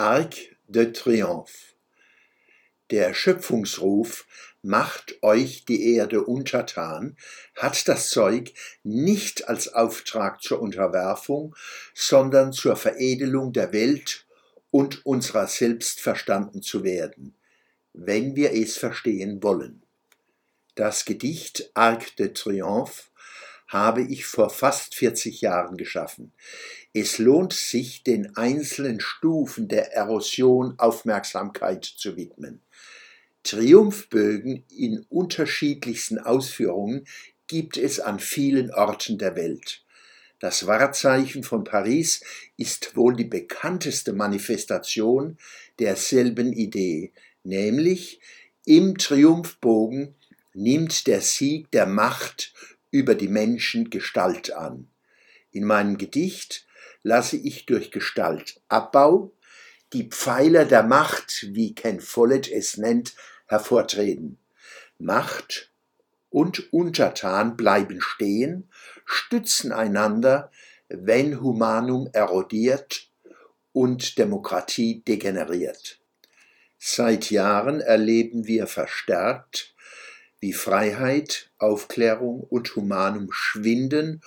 Arc de Triomphe. Der Schöpfungsruf Macht euch die Erde untertan hat das Zeug nicht als Auftrag zur Unterwerfung, sondern zur Veredelung der Welt und unserer selbst verstanden zu werden, wenn wir es verstehen wollen. Das Gedicht Arc de Triomphe habe ich vor fast 40 Jahren geschaffen. Es lohnt sich, den einzelnen Stufen der Erosion Aufmerksamkeit zu widmen. Triumphbögen in unterschiedlichsten Ausführungen gibt es an vielen Orten der Welt. Das Wahrzeichen von Paris ist wohl die bekannteste Manifestation derselben Idee, nämlich im Triumphbogen nimmt der Sieg der Macht über die Menschen Gestalt an. In meinem Gedicht lasse ich durch Gestaltabbau die Pfeiler der Macht, wie Ken Follett es nennt, hervortreten. Macht und Untertan bleiben stehen, stützen einander, wenn Humanum erodiert und Demokratie degeneriert. Seit Jahren erleben wir verstärkt, wie Freiheit, Aufklärung und Humanum schwinden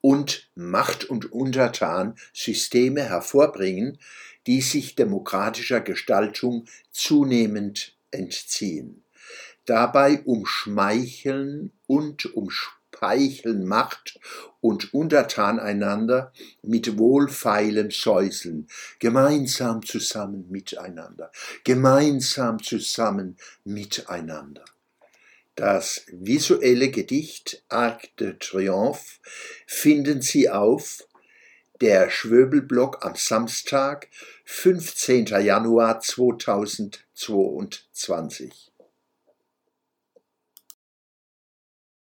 und Macht und Untertan Systeme hervorbringen, die sich demokratischer Gestaltung zunehmend entziehen. Dabei umschmeicheln und umspeicheln Macht und Untertan einander mit wohlfeilen Säuseln, gemeinsam zusammen miteinander, gemeinsam zusammen miteinander. Das visuelle Gedicht Arc de Triomphe finden Sie auf der Schwöbelblock am Samstag, 15. Januar 2022